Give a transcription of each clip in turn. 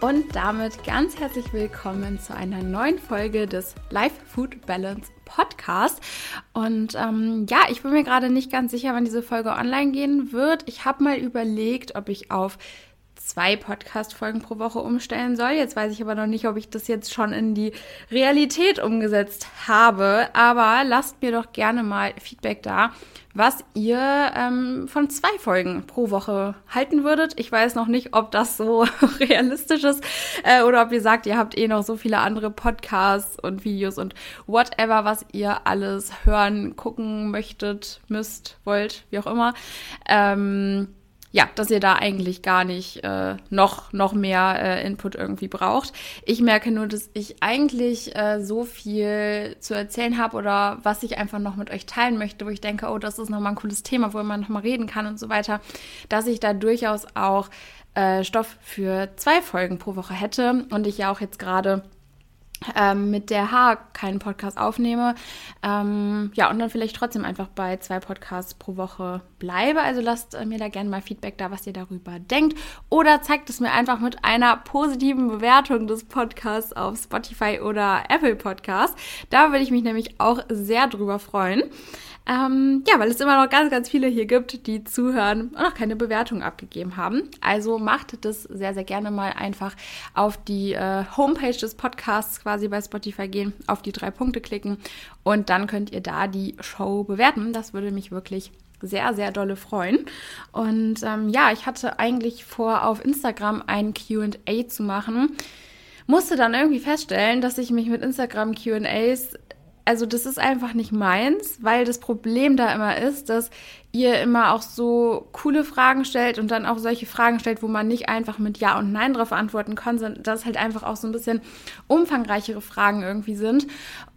Und damit ganz herzlich willkommen zu einer neuen Folge des Life Food Balance Podcast. Und ähm, ja, ich bin mir gerade nicht ganz sicher, wann diese Folge online gehen wird. Ich habe mal überlegt, ob ich auf zwei Podcast-Folgen pro Woche umstellen soll. Jetzt weiß ich aber noch nicht, ob ich das jetzt schon in die Realität umgesetzt habe. Aber lasst mir doch gerne mal Feedback da, was ihr ähm, von zwei Folgen pro Woche halten würdet. Ich weiß noch nicht, ob das so realistisch ist äh, oder ob ihr sagt, ihr habt eh noch so viele andere Podcasts und Videos und whatever, was ihr alles hören, gucken möchtet, müsst, wollt, wie auch immer. Ähm, ja, dass ihr da eigentlich gar nicht äh, noch, noch mehr äh, Input irgendwie braucht. Ich merke nur, dass ich eigentlich äh, so viel zu erzählen habe oder was ich einfach noch mit euch teilen möchte, wo ich denke, oh, das ist nochmal ein cooles Thema, wo man nochmal reden kann und so weiter, dass ich da durchaus auch äh, Stoff für zwei Folgen pro Woche hätte und ich ja auch jetzt gerade ähm, mit der H keinen Podcast aufnehme. Ähm, ja, und dann vielleicht trotzdem einfach bei zwei Podcasts pro Woche bleibe. Also lasst äh, mir da gerne mal Feedback da, was ihr darüber denkt. Oder zeigt es mir einfach mit einer positiven Bewertung des Podcasts auf Spotify oder Apple Podcast. Da würde ich mich nämlich auch sehr drüber freuen. Ähm, ja, weil es immer noch ganz, ganz viele hier gibt, die zuhören und noch keine Bewertung abgegeben haben. Also macht das sehr, sehr gerne mal einfach auf die äh, Homepage des Podcasts quasi bei Spotify gehen, auf die drei Punkte klicken und dann könnt ihr da die Show bewerten. Das würde mich wirklich sehr, sehr dolle freuen. Und ähm, ja, ich hatte eigentlich vor, auf Instagram ein QA zu machen. Musste dann irgendwie feststellen, dass ich mich mit Instagram QAs also das ist einfach nicht meins, weil das Problem da immer ist, dass ihr immer auch so coole Fragen stellt und dann auch solche Fragen stellt, wo man nicht einfach mit Ja und Nein drauf antworten kann, sondern dass halt einfach auch so ein bisschen umfangreichere Fragen irgendwie sind.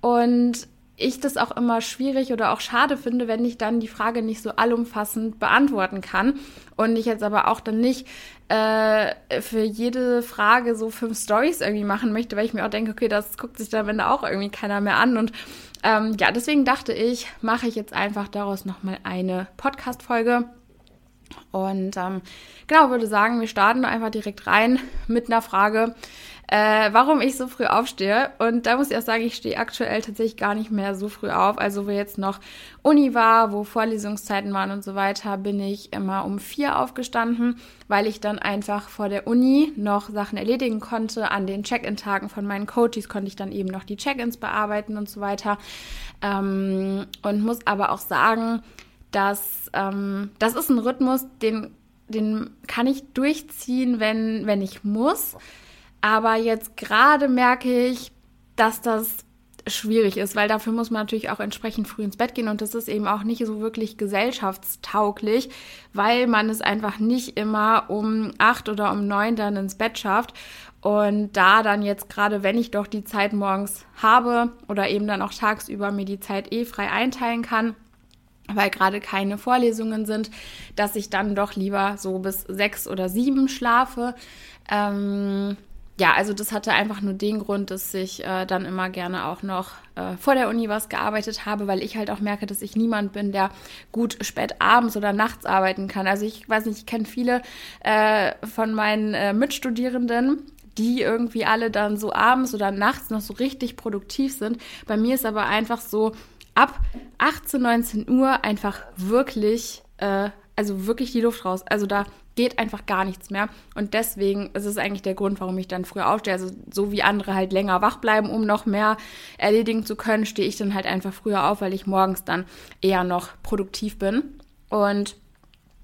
Und ich das auch immer schwierig oder auch schade finde, wenn ich dann die Frage nicht so allumfassend beantworten kann und ich jetzt aber auch dann nicht äh, für jede Frage so fünf Stories irgendwie machen möchte, weil ich mir auch denke, okay, das guckt sich dann am Ende auch irgendwie keiner mehr an. Und ähm, ja, deswegen dachte ich, mache ich jetzt einfach daraus nochmal eine Podcast-Folge. Und ähm, genau, würde sagen, wir starten einfach direkt rein mit einer Frage, äh, warum ich so früh aufstehe. Und da muss ich auch sagen, ich stehe aktuell tatsächlich gar nicht mehr so früh auf. Also wo jetzt noch Uni war, wo Vorlesungszeiten waren und so weiter, bin ich immer um vier aufgestanden, weil ich dann einfach vor der Uni noch Sachen erledigen konnte. An den Check-in-Tagen von meinen Coaches konnte ich dann eben noch die Check-ins bearbeiten und so weiter. Ähm, und muss aber auch sagen, dass ähm, das ist ein Rhythmus, den den kann ich durchziehen, wenn, wenn ich muss. Aber jetzt gerade merke ich, dass das schwierig ist, weil dafür muss man natürlich auch entsprechend früh ins Bett gehen und das ist eben auch nicht so wirklich gesellschaftstauglich, weil man es einfach nicht immer um acht oder um neun dann ins Bett schafft. Und da dann jetzt gerade, wenn ich doch die Zeit morgens habe oder eben dann auch tagsüber mir die Zeit eh frei einteilen kann, weil gerade keine Vorlesungen sind, dass ich dann doch lieber so bis sechs oder sieben schlafe. Ähm, ja, also das hatte einfach nur den Grund, dass ich äh, dann immer gerne auch noch äh, vor der Uni was gearbeitet habe, weil ich halt auch merke, dass ich niemand bin, der gut spät abends oder nachts arbeiten kann. Also ich weiß nicht, ich kenne viele äh, von meinen äh, Mitstudierenden, die irgendwie alle dann so abends oder nachts noch so richtig produktiv sind. Bei mir ist aber einfach so ab 18, 19 Uhr einfach wirklich, äh, also wirklich die Luft raus. Also da geht einfach gar nichts mehr. Und deswegen ist es eigentlich der Grund, warum ich dann früher aufstehe. Also so wie andere halt länger wach bleiben, um noch mehr erledigen zu können, stehe ich dann halt einfach früher auf, weil ich morgens dann eher noch produktiv bin. Und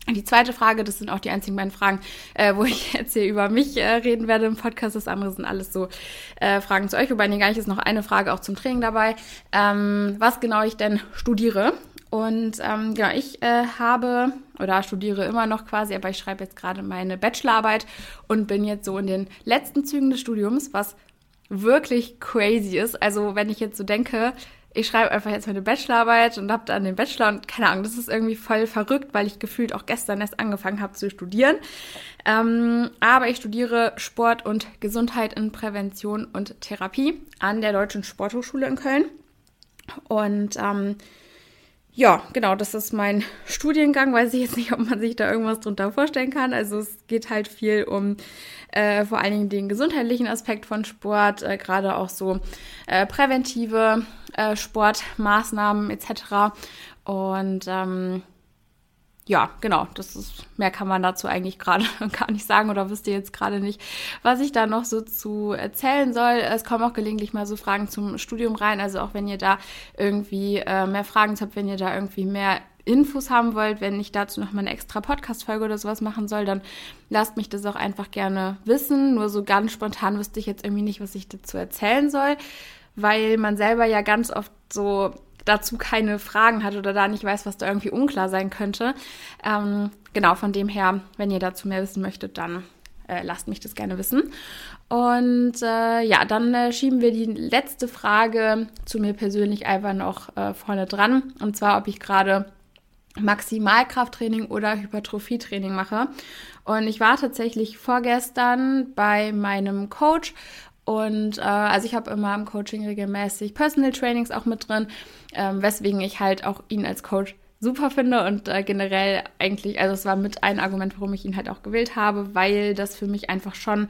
die zweite Frage, das sind auch die einzigen beiden Fragen, äh, wo ich jetzt hier über mich äh, reden werde im Podcast. Das andere sind alles so äh, Fragen zu euch, wobei nee, gar nicht ist noch eine Frage auch zum Training dabei, ähm, was genau ich denn studiere. Und ähm, genau, ich äh, habe oder studiere immer noch quasi, aber ich schreibe jetzt gerade meine Bachelorarbeit und bin jetzt so in den letzten Zügen des Studiums, was wirklich crazy ist. Also wenn ich jetzt so denke, ich schreibe einfach jetzt meine Bachelorarbeit und habe dann den Bachelor und keine Ahnung, das ist irgendwie voll verrückt, weil ich gefühlt auch gestern erst angefangen habe zu studieren. Ähm, aber ich studiere Sport und Gesundheit in Prävention und Therapie an der Deutschen Sporthochschule in Köln. Und ähm, ja, genau, das ist mein Studiengang. Weiß ich jetzt nicht, ob man sich da irgendwas drunter vorstellen kann. Also es geht halt viel um äh, vor allen Dingen den gesundheitlichen Aspekt von Sport, äh, gerade auch so äh, präventive äh, Sportmaßnahmen etc. Und ähm, ja, genau, das ist, mehr kann man dazu eigentlich gerade gar nicht sagen oder wisst ihr jetzt gerade nicht, was ich da noch so zu erzählen soll. Es kommen auch gelegentlich mal so Fragen zum Studium rein, also auch wenn ihr da irgendwie äh, mehr Fragen habt, wenn ihr da irgendwie mehr Infos haben wollt, wenn ich dazu noch mal eine extra Podcast-Folge oder sowas machen soll, dann lasst mich das auch einfach gerne wissen. Nur so ganz spontan wüsste ich jetzt irgendwie nicht, was ich dazu erzählen soll weil man selber ja ganz oft so dazu keine Fragen hat oder da nicht weiß, was da irgendwie unklar sein könnte. Ähm, genau, von dem her, wenn ihr dazu mehr wissen möchtet, dann äh, lasst mich das gerne wissen. Und äh, ja, dann äh, schieben wir die letzte Frage zu mir persönlich einfach noch äh, vorne dran. Und zwar, ob ich gerade Maximalkrafttraining oder Hypertrophietraining mache. Und ich war tatsächlich vorgestern bei meinem Coach und äh, also ich habe immer im Coaching regelmäßig Personal Trainings auch mit drin, ähm, weswegen ich halt auch ihn als Coach super finde und äh, generell eigentlich, also es war mit ein Argument, warum ich ihn halt auch gewählt habe, weil das für mich einfach schon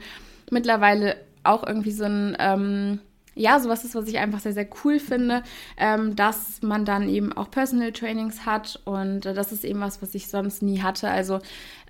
mittlerweile auch irgendwie so ein ähm, ja, sowas ist, was ich einfach sehr, sehr cool finde, ähm, dass man dann eben auch Personal Trainings hat und äh, das ist eben was, was ich sonst nie hatte. Also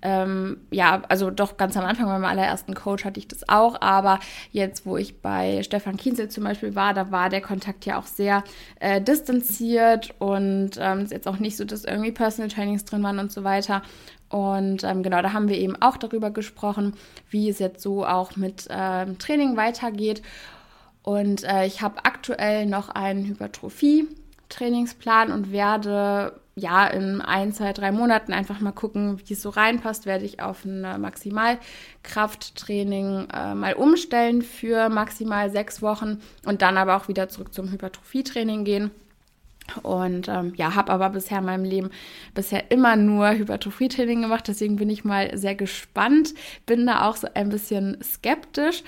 ähm, ja, also doch ganz am Anfang beim allerersten Coach hatte ich das auch, aber jetzt, wo ich bei Stefan Kienzel zum Beispiel war, da war der Kontakt ja auch sehr äh, distanziert und ähm, ist jetzt auch nicht so, dass irgendwie Personal Trainings drin waren und so weiter. Und ähm, genau, da haben wir eben auch darüber gesprochen, wie es jetzt so auch mit ähm, Training weitergeht. Und äh, ich habe aktuell noch einen Hypertrophie-Trainingsplan und werde ja in ein, zwei, drei Monaten einfach mal gucken, wie es so reinpasst, werde ich auf ein Maximalkrafttraining äh, mal umstellen für maximal sechs Wochen und dann aber auch wieder zurück zum Hypertrophietraining gehen. Und ähm, ja, habe aber bisher in meinem Leben bisher immer nur Hypertrophietraining gemacht. Deswegen bin ich mal sehr gespannt. Bin da auch so ein bisschen skeptisch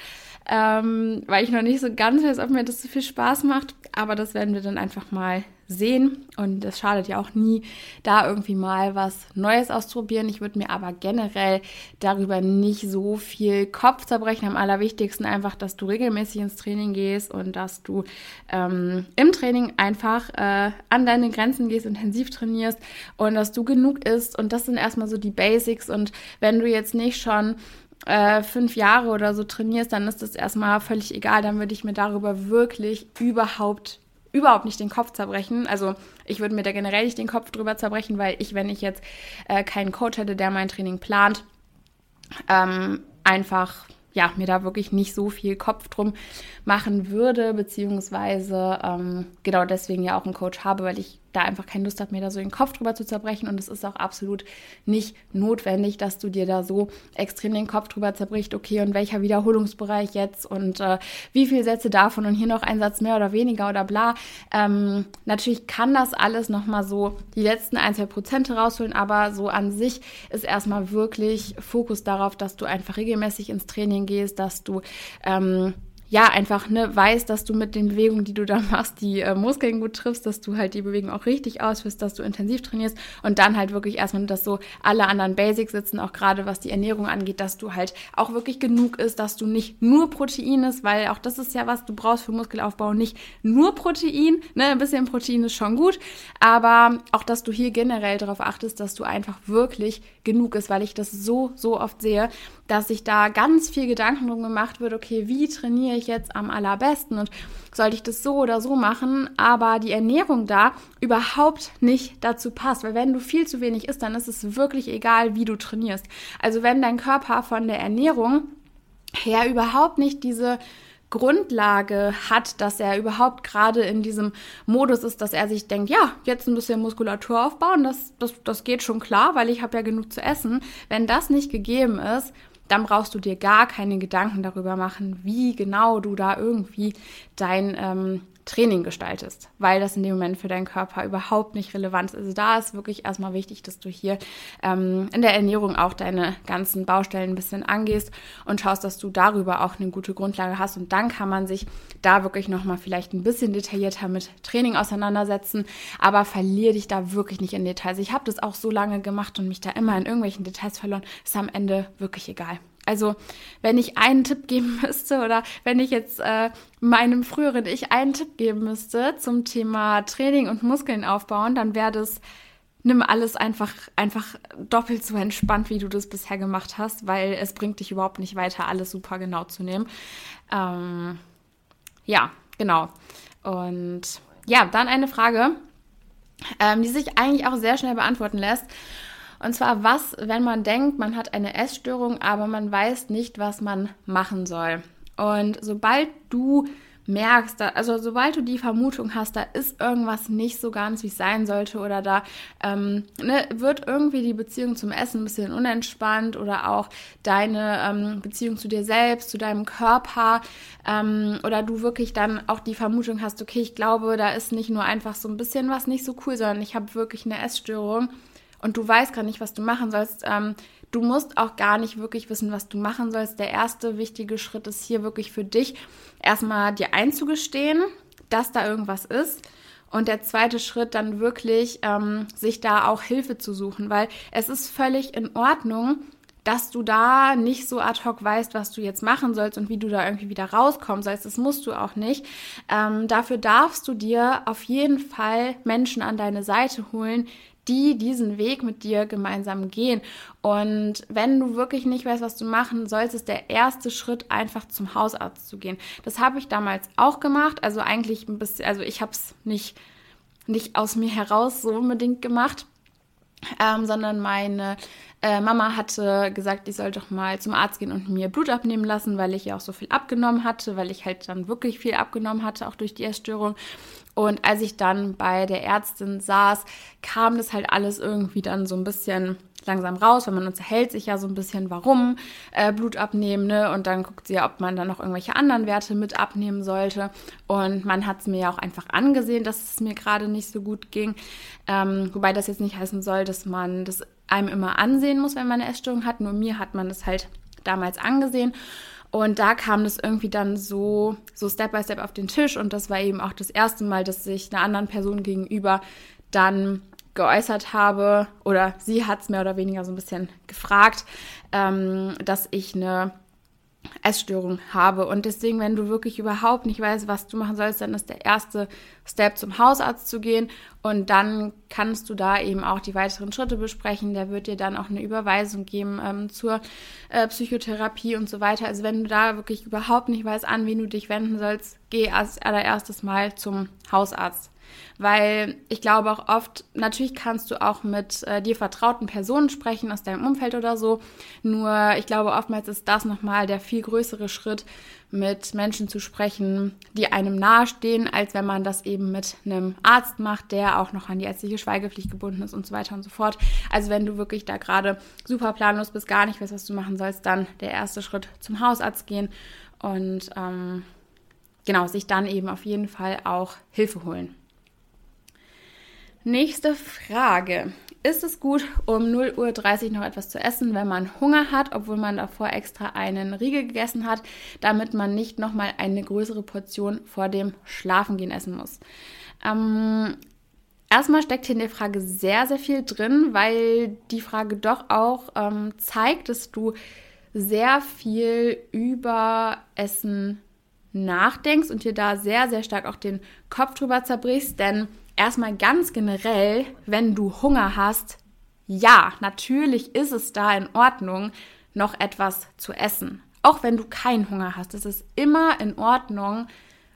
ähm, weil ich noch nicht so ganz weiß, ob mir das so viel Spaß macht. Aber das werden wir dann einfach mal sehen. Und es schadet ja auch nie, da irgendwie mal was Neues auszuprobieren. Ich würde mir aber generell darüber nicht so viel Kopf zerbrechen. Am allerwichtigsten einfach, dass du regelmäßig ins Training gehst und dass du ähm, im Training einfach äh, an deine Grenzen gehst, intensiv trainierst und dass du genug isst. Und das sind erstmal so die Basics. Und wenn du jetzt nicht schon äh, fünf Jahre oder so trainierst, dann ist das erstmal völlig egal. Dann würde ich mir darüber wirklich überhaupt überhaupt nicht den Kopf zerbrechen. Also ich würde mir da generell nicht den Kopf drüber zerbrechen, weil ich, wenn ich jetzt äh, keinen Coach hätte, der mein Training plant, ähm, einfach ja, mir da wirklich nicht so viel Kopf drum machen würde, beziehungsweise ähm, genau deswegen ja auch einen Coach habe, weil ich da einfach keine Lust habe, mir da so den Kopf drüber zu zerbrechen. Und es ist auch absolut nicht notwendig, dass du dir da so extrem den Kopf drüber zerbricht, okay, und welcher Wiederholungsbereich jetzt und äh, wie viele Sätze davon und hier noch ein Satz mehr oder weniger oder bla. Ähm, natürlich kann das alles nochmal so die letzten ein, zwei Prozente rausholen, aber so an sich ist erstmal wirklich Fokus darauf, dass du einfach regelmäßig ins Training gehst, dass du ähm, ja, einfach ne, weißt, dass du mit den Bewegungen, die du da machst, die äh, Muskeln gut triffst, dass du halt die Bewegung auch richtig ausführst, dass du intensiv trainierst und dann halt wirklich erstmal, dass so alle anderen Basics sitzen, auch gerade was die Ernährung angeht, dass du halt auch wirklich genug isst, dass du nicht nur Protein isst, weil auch das ist ja was du brauchst für Muskelaufbau, nicht nur Protein, ne, ein bisschen Protein ist schon gut, aber auch, dass du hier generell darauf achtest, dass du einfach wirklich genug isst, weil ich das so, so oft sehe, dass sich da ganz viel Gedanken drum gemacht wird, okay, wie trainiere ich jetzt am allerbesten und sollte ich das so oder so machen, aber die Ernährung da überhaupt nicht dazu passt, weil wenn du viel zu wenig isst, dann ist es wirklich egal, wie du trainierst. Also wenn dein Körper von der Ernährung her überhaupt nicht diese Grundlage hat, dass er überhaupt gerade in diesem Modus ist, dass er sich denkt, ja, jetzt ein bisschen Muskulatur aufbauen, das, das, das geht schon klar, weil ich habe ja genug zu essen. Wenn das nicht gegeben ist, dann brauchst du dir gar keine Gedanken darüber machen, wie genau du da irgendwie dein ähm, Training gestaltest, weil das in dem Moment für deinen Körper überhaupt nicht relevant ist. Also da ist wirklich erstmal wichtig, dass du hier ähm, in der Ernährung auch deine ganzen Baustellen ein bisschen angehst und schaust, dass du darüber auch eine gute Grundlage hast und dann kann man sich da wirklich nochmal vielleicht ein bisschen detaillierter mit Training auseinandersetzen, aber verliere dich da wirklich nicht in Details. Ich habe das auch so lange gemacht und mich da immer in irgendwelchen Details verloren, ist am Ende wirklich egal. Also wenn ich einen Tipp geben müsste oder wenn ich jetzt äh, meinem früheren Ich einen Tipp geben müsste zum Thema Training und Muskeln aufbauen, dann wäre das, nimm alles einfach, einfach doppelt so entspannt, wie du das bisher gemacht hast, weil es bringt dich überhaupt nicht weiter, alles super genau zu nehmen. Ähm, ja, genau. Und ja, dann eine Frage, ähm, die sich eigentlich auch sehr schnell beantworten lässt. Und zwar, was, wenn man denkt, man hat eine Essstörung, aber man weiß nicht, was man machen soll. Und sobald du merkst, also sobald du die Vermutung hast, da ist irgendwas nicht so ganz, wie es sein sollte, oder da ähm, ne, wird irgendwie die Beziehung zum Essen ein bisschen unentspannt oder auch deine ähm, Beziehung zu dir selbst, zu deinem Körper, ähm, oder du wirklich dann auch die Vermutung hast, okay, ich glaube, da ist nicht nur einfach so ein bisschen was nicht so cool, sondern ich habe wirklich eine Essstörung und du weißt gar nicht, was du machen sollst, ähm, du musst auch gar nicht wirklich wissen, was du machen sollst. Der erste wichtige Schritt ist hier wirklich für dich, erstmal dir einzugestehen, dass da irgendwas ist. Und der zweite Schritt dann wirklich, ähm, sich da auch Hilfe zu suchen, weil es ist völlig in Ordnung, dass du da nicht so ad hoc weißt, was du jetzt machen sollst und wie du da irgendwie wieder rauskommen sollst. Das musst du auch nicht. Ähm, dafür darfst du dir auf jeden Fall Menschen an deine Seite holen, die diesen Weg mit dir gemeinsam gehen. Und wenn du wirklich nicht weißt, was du machen sollst, ist der erste Schritt einfach zum Hausarzt zu gehen. Das habe ich damals auch gemacht. Also eigentlich ein bisschen, also ich habe es nicht, nicht aus mir heraus so unbedingt gemacht. Ähm, sondern meine äh, Mama hatte gesagt, ich soll doch mal zum Arzt gehen und mir Blut abnehmen lassen, weil ich ja auch so viel abgenommen hatte, weil ich halt dann wirklich viel abgenommen hatte, auch durch die Essstörung. Und als ich dann bei der Ärztin saß, kam das halt alles irgendwie dann so ein bisschen langsam raus, weil man unterhält sich ja so ein bisschen, warum äh, Blut abnehmen, ne? Und dann guckt sie ja, ob man dann noch irgendwelche anderen Werte mit abnehmen sollte. Und man hat es mir ja auch einfach angesehen, dass es mir gerade nicht so gut ging. Ähm, wobei das jetzt nicht heißen soll, dass man das einem immer ansehen muss, wenn man eine Essstörung hat. Nur mir hat man das halt damals angesehen. Und da kam das irgendwie dann so, so Step by Step auf den Tisch. Und das war eben auch das erste Mal, dass ich einer anderen Person gegenüber dann geäußert habe, oder sie hat es mehr oder weniger so ein bisschen gefragt, ähm, dass ich eine Essstörung habe. Und deswegen, wenn du wirklich überhaupt nicht weißt, was du machen sollst, dann ist der erste Step zum Hausarzt zu gehen. Und dann kannst du da eben auch die weiteren Schritte besprechen. Der wird dir dann auch eine Überweisung geben ähm, zur äh, Psychotherapie und so weiter. Also wenn du da wirklich überhaupt nicht weißt, an wen du dich wenden sollst, geh als allererstes Mal zum Hausarzt. Weil ich glaube auch oft, natürlich kannst du auch mit äh, dir vertrauten Personen sprechen aus deinem Umfeld oder so. Nur ich glaube, oftmals ist das nochmal der viel größere Schritt, mit Menschen zu sprechen, die einem nahestehen, als wenn man das eben mit einem Arzt macht, der auch noch an die ärztliche Schweigepflicht gebunden ist und so weiter und so fort. Also wenn du wirklich da gerade super planlos bist, gar nicht weißt, was du machen sollst, dann der erste Schritt zum Hausarzt gehen und ähm, genau, sich dann eben auf jeden Fall auch Hilfe holen. Nächste Frage. Ist es gut, um 0.30 Uhr noch etwas zu essen, wenn man Hunger hat, obwohl man davor extra einen Riegel gegessen hat, damit man nicht nochmal eine größere Portion vor dem Schlafengehen essen muss? Ähm, erstmal steckt hier in der Frage sehr, sehr viel drin, weil die Frage doch auch ähm, zeigt, dass du sehr viel über Essen nachdenkst und dir da sehr, sehr stark auch den Kopf drüber zerbrichst, denn erstmal ganz generell, wenn du Hunger hast, ja, natürlich ist es da in Ordnung, noch etwas zu essen. Auch wenn du keinen Hunger hast. Es ist immer in Ordnung,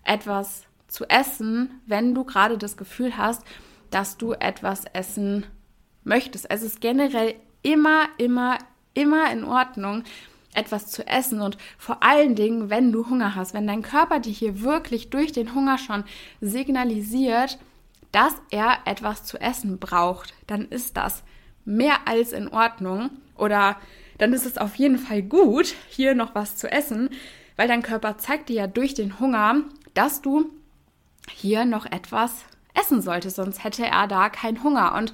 etwas zu essen, wenn du gerade das Gefühl hast, dass du etwas essen möchtest. Es ist generell immer, immer, immer in Ordnung, etwas zu essen und vor allen Dingen, wenn du Hunger hast, wenn dein Körper dir hier wirklich durch den Hunger schon signalisiert, dass er etwas zu essen braucht, dann ist das mehr als in Ordnung oder dann ist es auf jeden Fall gut, hier noch was zu essen, weil dein Körper zeigt dir ja durch den Hunger, dass du hier noch etwas essen sollte, sonst hätte er da keinen Hunger. Und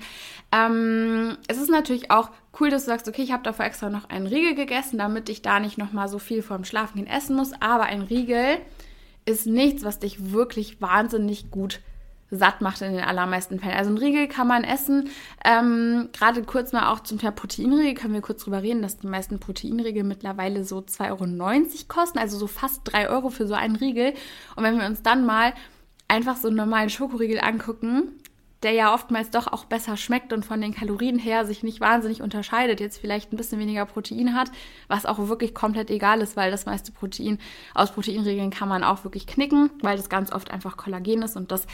ähm, es ist natürlich auch cool, dass du sagst, okay, ich habe dafür extra noch einen Riegel gegessen, damit ich da nicht nochmal so viel vorm Schlafengehen essen muss. Aber ein Riegel ist nichts, was dich wirklich wahnsinnig gut satt macht in den allermeisten Fällen. Also ein Riegel kann man essen. Ähm, Gerade kurz mal auch zum Thema Proteinriegel können wir kurz drüber reden, dass die meisten Proteinriegel mittlerweile so 2,90 Euro kosten, also so fast 3 Euro für so einen Riegel. Und wenn wir uns dann mal einfach so einen normalen Schokoriegel angucken, der ja oftmals doch auch besser schmeckt und von den Kalorien her sich nicht wahnsinnig unterscheidet, jetzt vielleicht ein bisschen weniger Protein hat, was auch wirklich komplett egal ist, weil das meiste Protein aus Proteinregeln kann man auch wirklich knicken, weil das ganz oft einfach Kollagen ist und das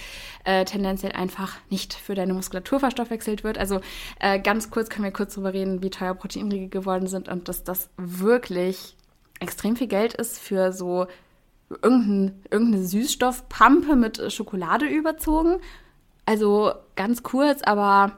äh, tendenziell einfach nicht für deine Muskulatur verstoffwechselt wird. Also äh, ganz kurz können wir kurz darüber reden, wie teuer Proteinriegel geworden sind und dass das wirklich extrem viel Geld ist für so irgendein, irgendeine Süßstoffpampe mit Schokolade überzogen. Also ganz kurz, aber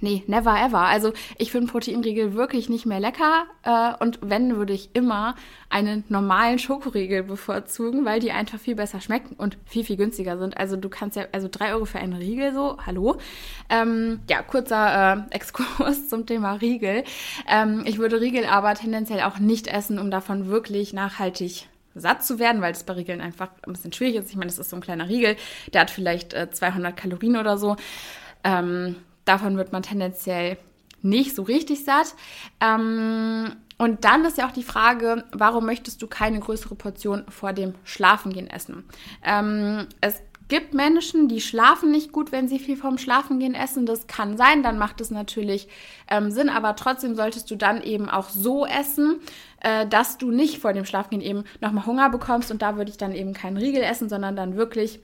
nee, never ever. Also ich finde Proteinriegel wirklich nicht mehr lecker. Äh, und wenn, würde ich immer einen normalen Schokoriegel bevorzugen, weil die einfach viel besser schmecken und viel, viel günstiger sind. Also du kannst ja, also drei Euro für einen Riegel so, hallo. Ähm, ja, kurzer äh, Exkurs zum Thema Riegel. Ähm, ich würde Riegel aber tendenziell auch nicht essen, um davon wirklich nachhaltig satt zu werden, weil das bei Riegeln einfach ein bisschen schwierig ist. Ich meine, das ist so ein kleiner Riegel, der hat vielleicht äh, 200 Kalorien oder so. Ähm, davon wird man tendenziell nicht so richtig satt. Ähm, und dann ist ja auch die Frage, warum möchtest du keine größere Portion vor dem Schlafengehen essen? Ähm, es gibt Menschen, die schlafen nicht gut, wenn sie viel vorm Schlafengehen essen. Das kann sein, dann macht es natürlich ähm, Sinn, aber trotzdem solltest du dann eben auch so essen, äh, dass du nicht vor dem Schlafengehen eben nochmal Hunger bekommst und da würde ich dann eben keinen Riegel essen, sondern dann wirklich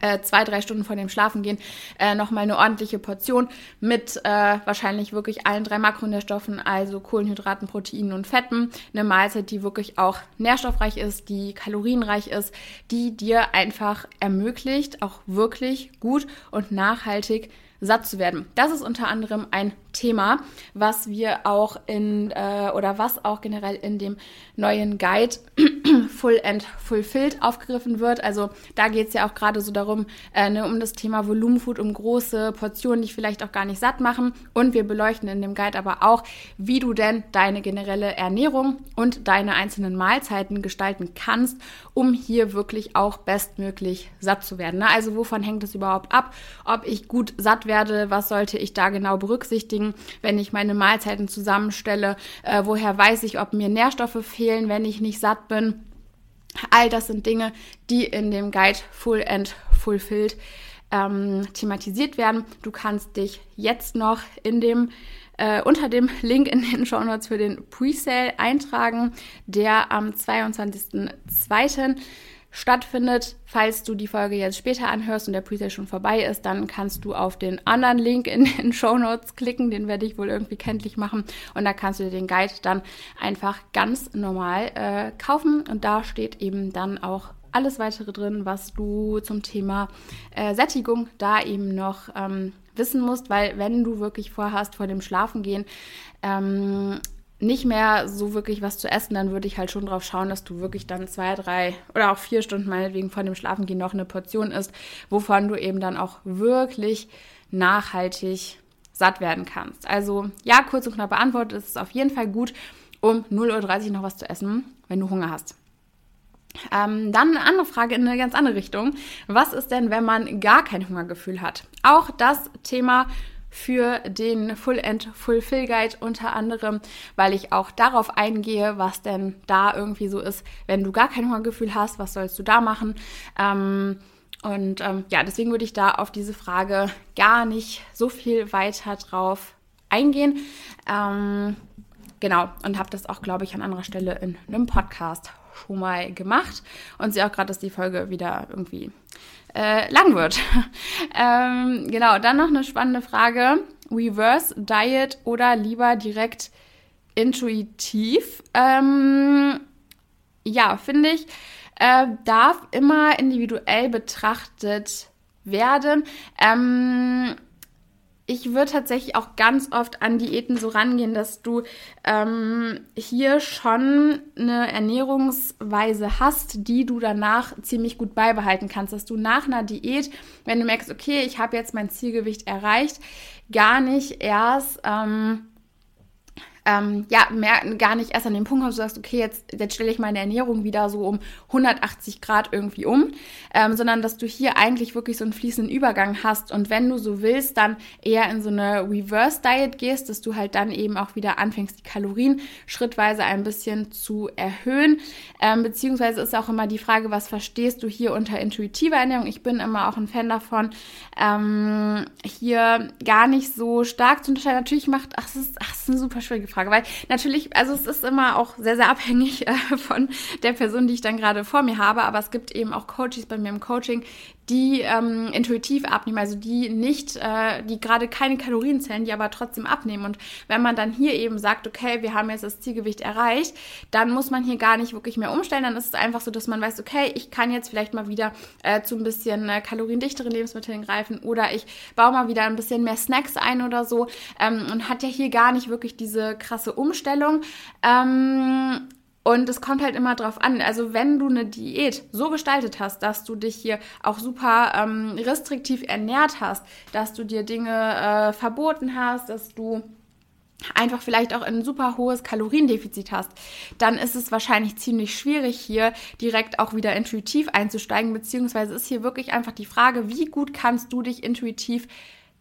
äh, zwei, drei Stunden vor dem Schlafengehen äh, nochmal eine ordentliche Portion mit äh, wahrscheinlich wirklich allen drei Makronährstoffen, also Kohlenhydraten, Proteinen und Fetten. Eine Mahlzeit, die wirklich auch nährstoffreich ist, die kalorienreich ist, die dir einfach ermöglicht, auch wirklich gut und nachhaltig satt zu werden. Das ist unter anderem ein Thema, was wir auch in äh, oder was auch generell in dem neuen Guide Full and Fulfilled aufgegriffen wird. Also da geht es ja auch gerade so darum, äh, ne, um das Thema Volumenfood, um große Portionen, die vielleicht auch gar nicht satt machen. Und wir beleuchten in dem Guide aber auch, wie du denn deine generelle Ernährung und deine einzelnen Mahlzeiten gestalten kannst, um hier wirklich auch bestmöglich satt zu werden. Ne? Also wovon hängt es überhaupt ab, ob ich gut satt werde, was sollte ich da genau berücksichtigen, wenn ich meine Mahlzeiten zusammenstelle, äh, woher weiß ich, ob mir Nährstoffe fehlen, wenn ich nicht satt bin. All das sind Dinge, die in dem Guide Full and Fulfilled ähm, thematisiert werden. Du kannst dich jetzt noch in dem äh, unter dem Link in den Show Notes für den Presale eintragen, der am 22.02 stattfindet. Falls du die Folge jetzt später anhörst und der Presale schon vorbei ist, dann kannst du auf den anderen Link in den Show Notes klicken. Den werde ich wohl irgendwie kenntlich machen. Und da kannst du dir den Guide dann einfach ganz normal äh, kaufen. Und da steht eben dann auch alles weitere drin, was du zum Thema äh, Sättigung da eben noch ähm, wissen musst, weil wenn du wirklich vorhast, vor dem Schlafengehen ähm, nicht mehr so wirklich was zu essen, dann würde ich halt schon drauf schauen, dass du wirklich dann zwei, drei oder auch vier Stunden meinetwegen vor dem Schlafengehen noch eine Portion isst, wovon du eben dann auch wirklich nachhaltig satt werden kannst. Also ja, kurz und knapp beantwortet, es ist auf jeden Fall gut, um 0.30 Uhr noch was zu essen, wenn du Hunger hast. Ähm, dann eine andere Frage in eine ganz andere Richtung. Was ist denn, wenn man gar kein Hungergefühl hat? Auch das Thema für den Full and Fulfill Guide unter anderem, weil ich auch darauf eingehe, was denn da irgendwie so ist, wenn du gar kein Hungergefühl hast, was sollst du da machen? Ähm, und ähm, ja, deswegen würde ich da auf diese Frage gar nicht so viel weiter drauf eingehen. Ähm, genau, und habe das auch, glaube ich, an anderer Stelle in einem Podcast schon mal gemacht und sehe auch gerade, dass die Folge wieder irgendwie äh, lang wird. ähm, genau, dann noch eine spannende Frage. Reverse Diet oder lieber direkt intuitiv. Ähm, ja, finde ich, äh, darf immer individuell betrachtet werden. Ähm, ich würde tatsächlich auch ganz oft an Diäten so rangehen, dass du ähm, hier schon eine Ernährungsweise hast, die du danach ziemlich gut beibehalten kannst. Dass du nach einer Diät, wenn du merkst, okay, ich habe jetzt mein Zielgewicht erreicht, gar nicht erst ähm, ähm, ja, mehr, gar nicht erst an den Punkt kommst, du sagst, okay, jetzt, jetzt stelle ich meine Ernährung wieder so um 180 Grad irgendwie um, ähm, sondern dass du hier eigentlich wirklich so einen fließenden Übergang hast und wenn du so willst, dann eher in so eine Reverse Diet gehst, dass du halt dann eben auch wieder anfängst, die Kalorien schrittweise ein bisschen zu erhöhen, ähm, beziehungsweise ist auch immer die Frage, was verstehst du hier unter intuitiver Ernährung? Ich bin immer auch ein Fan davon, ähm, hier gar nicht so stark zu unterscheiden. Natürlich macht, ach, das ist, ach, das ist eine super schwierige Frage, weil natürlich, also es ist immer auch sehr, sehr abhängig äh, von der Person, die ich dann gerade vor mir habe, aber es gibt eben auch Coaches bei mir im Coaching, die ähm, intuitiv abnehmen, also die nicht, äh, die gerade keine Kalorien zählen, die aber trotzdem abnehmen. Und wenn man dann hier eben sagt, okay, wir haben jetzt das Zielgewicht erreicht, dann muss man hier gar nicht wirklich mehr umstellen. Dann ist es einfach so, dass man weiß, okay, ich kann jetzt vielleicht mal wieder äh, zu ein bisschen äh, kaloriendichteren Lebensmitteln greifen oder ich baue mal wieder ein bisschen mehr Snacks ein oder so ähm, und hat ja hier gar nicht wirklich diese krasse Umstellung. Ähm, und es kommt halt immer drauf an. Also wenn du eine Diät so gestaltet hast, dass du dich hier auch super ähm, restriktiv ernährt hast, dass du dir Dinge äh, verboten hast, dass du einfach vielleicht auch ein super hohes Kaloriendefizit hast, dann ist es wahrscheinlich ziemlich schwierig hier direkt auch wieder intuitiv einzusteigen, beziehungsweise ist hier wirklich einfach die Frage, wie gut kannst du dich intuitiv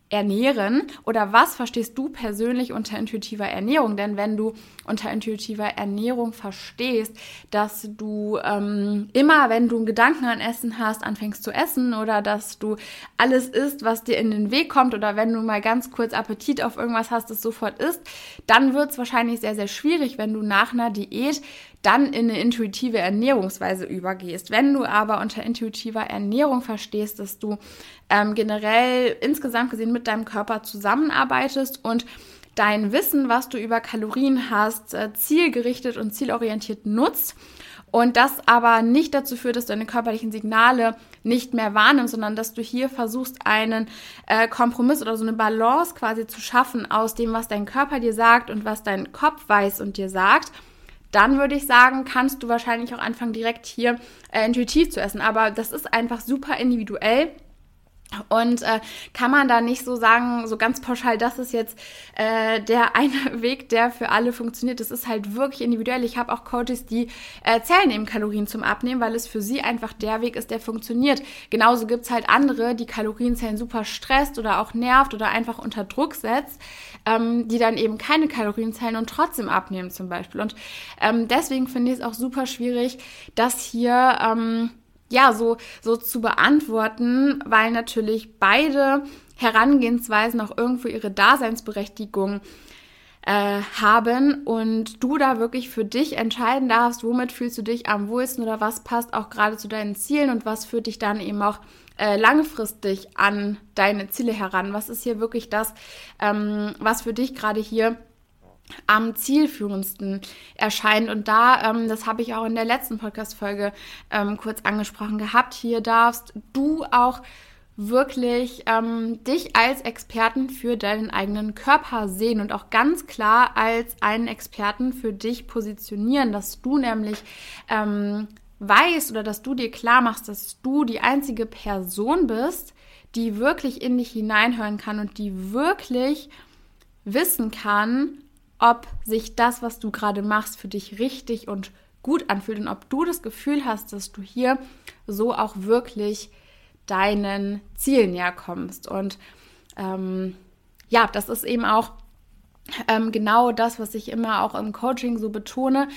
ernähren oder was verstehst du persönlich unter intuitiver Ernährung? Denn wenn du unter intuitiver Ernährung verstehst, dass du ähm, immer, wenn du einen Gedanken an Essen hast, anfängst zu essen oder dass du alles isst, was dir in den Weg kommt oder wenn du mal ganz kurz Appetit auf irgendwas hast, das sofort isst, dann wird es wahrscheinlich sehr, sehr schwierig, wenn du nach einer Diät dann in eine intuitive Ernährungsweise übergehst. Wenn du aber unter intuitiver Ernährung verstehst, dass du ähm, generell insgesamt gesehen mit deinem Körper zusammenarbeitest und dein Wissen, was du über Kalorien hast, äh, zielgerichtet und zielorientiert nutzt und das aber nicht dazu führt, dass du deine körperlichen Signale nicht mehr wahrnimmst, sondern dass du hier versuchst, einen äh, Kompromiss oder so eine Balance quasi zu schaffen aus dem, was dein Körper dir sagt und was dein Kopf weiß und dir sagt dann würde ich sagen, kannst du wahrscheinlich auch anfangen, direkt hier äh, intuitiv zu essen. Aber das ist einfach super individuell. Und äh, kann man da nicht so sagen, so ganz pauschal, das ist jetzt äh, der eine Weg, der für alle funktioniert. Das ist halt wirklich individuell. Ich habe auch Coaches, die äh, zählen eben Kalorien zum Abnehmen, weil es für sie einfach der Weg ist, der funktioniert. Genauso gibt's halt andere, die Kalorienzellen super stresst oder auch nervt oder einfach unter Druck setzt, ähm, die dann eben keine Kalorienzellen und trotzdem abnehmen zum Beispiel. Und ähm, deswegen finde ich es auch super schwierig, dass hier... Ähm, ja, so, so zu beantworten, weil natürlich beide Herangehensweisen auch irgendwo ihre Daseinsberechtigung äh, haben und du da wirklich für dich entscheiden darfst, womit fühlst du dich am wohlsten oder was passt auch gerade zu deinen Zielen und was führt dich dann eben auch äh, langfristig an deine Ziele heran. Was ist hier wirklich das, ähm, was für dich gerade hier am zielführendsten erscheint. Und da, ähm, das habe ich auch in der letzten Podcast-Folge ähm, kurz angesprochen gehabt, hier darfst du auch wirklich ähm, dich als Experten für deinen eigenen Körper sehen und auch ganz klar als einen Experten für dich positionieren, dass du nämlich ähm, weißt oder dass du dir klar machst, dass du die einzige Person bist, die wirklich in dich hineinhören kann und die wirklich wissen kann, ob sich das, was du gerade machst, für dich richtig und gut anfühlt und ob du das Gefühl hast, dass du hier so auch wirklich deinen Zielen näher kommst. Und ähm, ja, das ist eben auch ähm, genau das, was ich immer auch im Coaching so betone,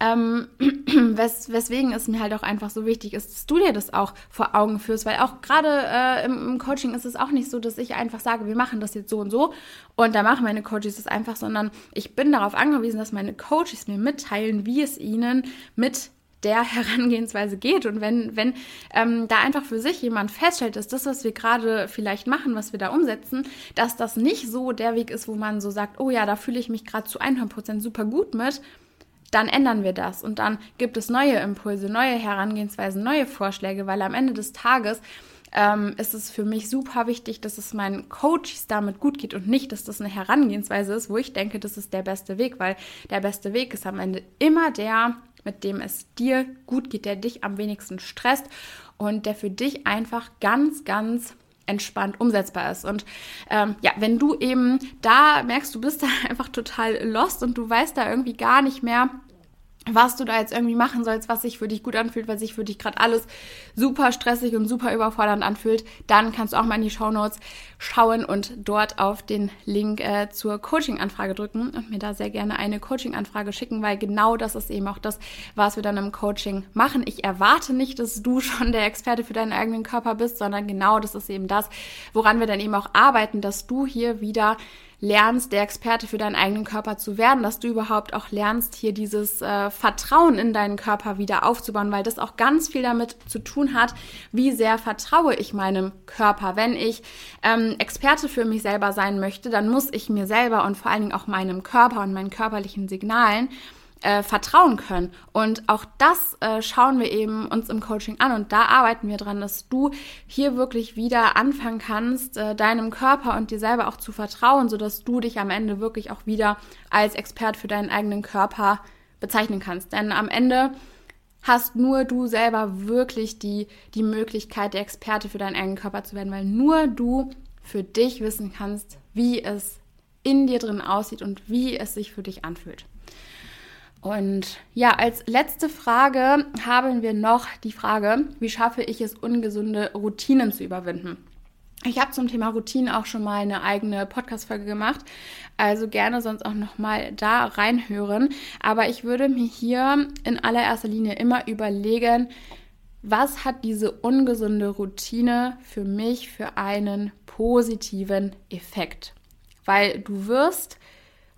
ähm, wes weswegen es mir halt auch einfach so wichtig ist, dass du dir das auch vor Augen führst, weil auch gerade äh, im, im, Coaching ist es auch nicht so, dass ich einfach sage, wir machen das jetzt so und so und da machen meine Coaches das einfach, sondern ich bin darauf angewiesen, dass meine Coaches mir mitteilen, wie es ihnen mit der Herangehensweise geht. Und wenn, wenn ähm, da einfach für sich jemand feststellt, dass das, was wir gerade vielleicht machen, was wir da umsetzen, dass das nicht so der Weg ist, wo man so sagt, oh ja, da fühle ich mich gerade zu 100% super gut mit, dann ändern wir das. Und dann gibt es neue Impulse, neue Herangehensweisen, neue Vorschläge, weil am Ende des Tages ähm, ist es für mich super wichtig, dass es meinen Coaches damit gut geht und nicht, dass das eine Herangehensweise ist, wo ich denke, das ist der beste Weg, weil der beste Weg ist am Ende immer der, mit dem es dir gut geht, der dich am wenigsten stresst und der für dich einfach ganz, ganz entspannt umsetzbar ist. Und ähm, ja, wenn du eben da merkst, du bist da einfach total lost und du weißt da irgendwie gar nicht mehr, was du da jetzt irgendwie machen sollst, was sich für dich gut anfühlt, weil sich für dich gerade alles super stressig und super überfordernd anfühlt, dann kannst du auch mal in die Show Notes schauen und dort auf den Link äh, zur Coaching-Anfrage drücken und mir da sehr gerne eine Coaching-Anfrage schicken, weil genau das ist eben auch das, was wir dann im Coaching machen. Ich erwarte nicht, dass du schon der Experte für deinen eigenen Körper bist, sondern genau das ist eben das, woran wir dann eben auch arbeiten, dass du hier wieder lernst, der Experte für deinen eigenen Körper zu werden, dass du überhaupt auch lernst, hier dieses äh, Vertrauen in deinen Körper wieder aufzubauen, weil das auch ganz viel damit zu tun hat, wie sehr vertraue ich meinem Körper. Wenn ich ähm, Experte für mich selber sein möchte, dann muss ich mir selber und vor allen Dingen auch meinem Körper und meinen körperlichen Signalen äh, vertrauen können. Und auch das äh, schauen wir eben uns im Coaching an und da arbeiten wir dran, dass du hier wirklich wieder anfangen kannst, äh, deinem Körper und dir selber auch zu vertrauen, sodass du dich am Ende wirklich auch wieder als Expert für deinen eigenen Körper bezeichnen kannst. Denn am Ende hast nur du selber wirklich die, die Möglichkeit, der Experte für deinen eigenen Körper zu werden, weil nur du für dich wissen kannst, wie es in dir drin aussieht und wie es sich für dich anfühlt. Und ja, als letzte Frage haben wir noch die Frage, wie schaffe ich es, ungesunde Routinen zu überwinden? Ich habe zum Thema Routinen auch schon mal eine eigene Podcast-Folge gemacht, also gerne sonst auch nochmal da reinhören. Aber ich würde mir hier in allererster Linie immer überlegen, was hat diese ungesunde Routine für mich für einen positiven Effekt? Weil du wirst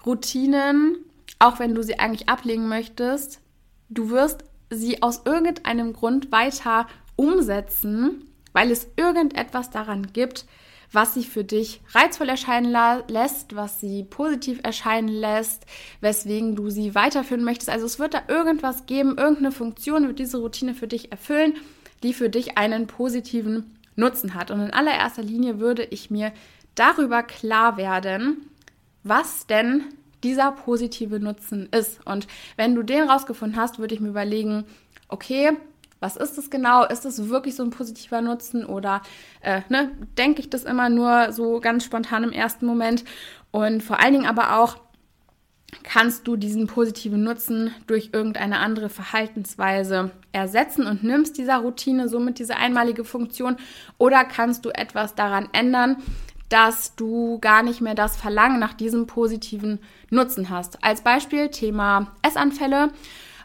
Routinen auch wenn du sie eigentlich ablegen möchtest, du wirst sie aus irgendeinem Grund weiter umsetzen, weil es irgendetwas daran gibt, was sie für dich reizvoll erscheinen lässt, was sie positiv erscheinen lässt, weswegen du sie weiterführen möchtest. Also es wird da irgendwas geben, irgendeine Funktion wird diese Routine für dich erfüllen, die für dich einen positiven Nutzen hat. Und in allererster Linie würde ich mir darüber klar werden, was denn dieser positive Nutzen ist. Und wenn du den rausgefunden hast, würde ich mir überlegen, okay, was ist es genau? Ist es wirklich so ein positiver Nutzen oder äh, ne, denke ich das immer nur so ganz spontan im ersten Moment? Und vor allen Dingen aber auch, kannst du diesen positiven Nutzen durch irgendeine andere Verhaltensweise ersetzen und nimmst dieser Routine somit diese einmalige Funktion oder kannst du etwas daran ändern, dass du gar nicht mehr das Verlangen nach diesem positiven Nutzen hast. Als Beispiel Thema Essanfälle.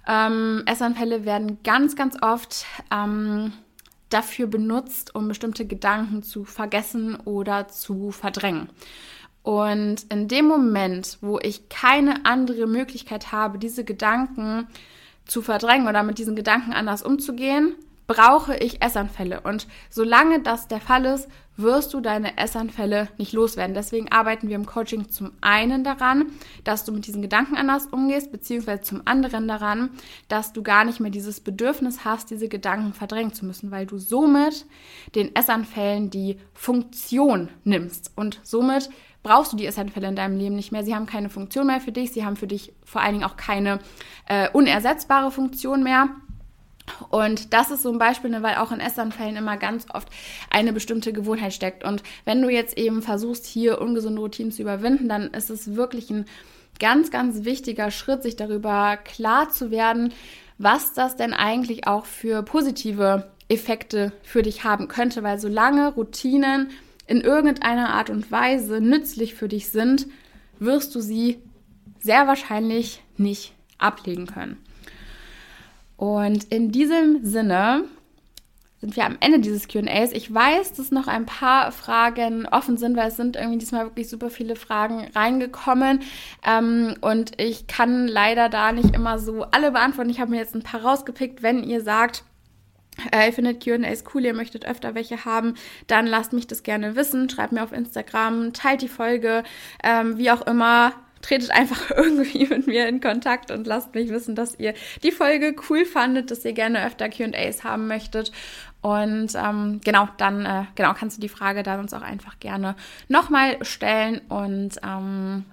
Ähm, Essanfälle werden ganz, ganz oft ähm, dafür benutzt, um bestimmte Gedanken zu vergessen oder zu verdrängen. Und in dem Moment, wo ich keine andere Möglichkeit habe, diese Gedanken zu verdrängen oder mit diesen Gedanken anders umzugehen, brauche ich Essanfälle. Und solange das der Fall ist, wirst du deine Essanfälle nicht loswerden. Deswegen arbeiten wir im Coaching zum einen daran, dass du mit diesen Gedanken anders umgehst, beziehungsweise zum anderen daran, dass du gar nicht mehr dieses Bedürfnis hast, diese Gedanken verdrängen zu müssen, weil du somit den Essanfällen die Funktion nimmst. Und somit brauchst du die Essanfälle in deinem Leben nicht mehr. Sie haben keine Funktion mehr für dich. Sie haben für dich vor allen Dingen auch keine äh, unersetzbare Funktion mehr. Und das ist so ein Beispiel, ne, weil auch in Essanfällen immer ganz oft eine bestimmte Gewohnheit steckt. Und wenn du jetzt eben versuchst, hier ungesunde Routinen zu überwinden, dann ist es wirklich ein ganz, ganz wichtiger Schritt, sich darüber klar zu werden, was das denn eigentlich auch für positive Effekte für dich haben könnte. Weil solange Routinen in irgendeiner Art und Weise nützlich für dich sind, wirst du sie sehr wahrscheinlich nicht ablegen können. Und in diesem Sinne sind wir am Ende dieses QAs. Ich weiß, dass noch ein paar Fragen offen sind, weil es sind irgendwie diesmal wirklich super viele Fragen reingekommen. Ähm, und ich kann leider da nicht immer so alle beantworten. Ich habe mir jetzt ein paar rausgepickt. Wenn ihr sagt, äh, ihr findet QAs cool, ihr möchtet öfter welche haben, dann lasst mich das gerne wissen. Schreibt mir auf Instagram, teilt die Folge, ähm, wie auch immer tretet einfach irgendwie mit mir in Kontakt und lasst mich wissen, dass ihr die Folge cool fandet, dass ihr gerne öfter QAs haben möchtet. Und ähm, genau, dann äh, genau kannst du die Frage dann uns auch einfach gerne nochmal stellen. Und ähm,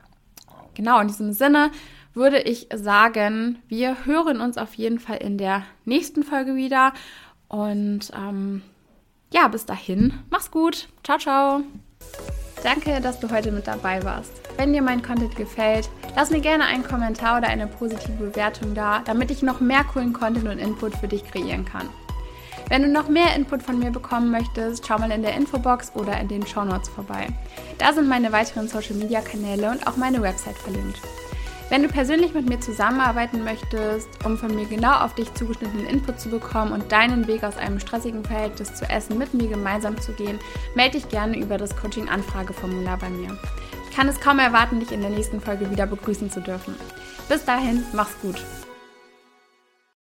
genau, in diesem Sinne würde ich sagen, wir hören uns auf jeden Fall in der nächsten Folge wieder. Und ähm, ja, bis dahin, mach's gut. Ciao, ciao. Danke, dass du heute mit dabei warst. Wenn dir mein Content gefällt, lass mir gerne einen Kommentar oder eine positive Bewertung da, damit ich noch mehr coolen Content und Input für dich kreieren kann. Wenn du noch mehr Input von mir bekommen möchtest, schau mal in der Infobox oder in den Show Notes vorbei. Da sind meine weiteren Social Media Kanäle und auch meine Website verlinkt. Wenn du persönlich mit mir zusammenarbeiten möchtest, um von mir genau auf dich zugeschnittenen Input zu bekommen und deinen Weg aus einem stressigen Verhältnis zu Essen mit mir gemeinsam zu gehen, melde dich gerne über das Coaching-Anfrageformular bei mir. Kann es kaum erwarten, dich in der nächsten Folge wieder begrüßen zu dürfen. Bis dahin, mach's gut.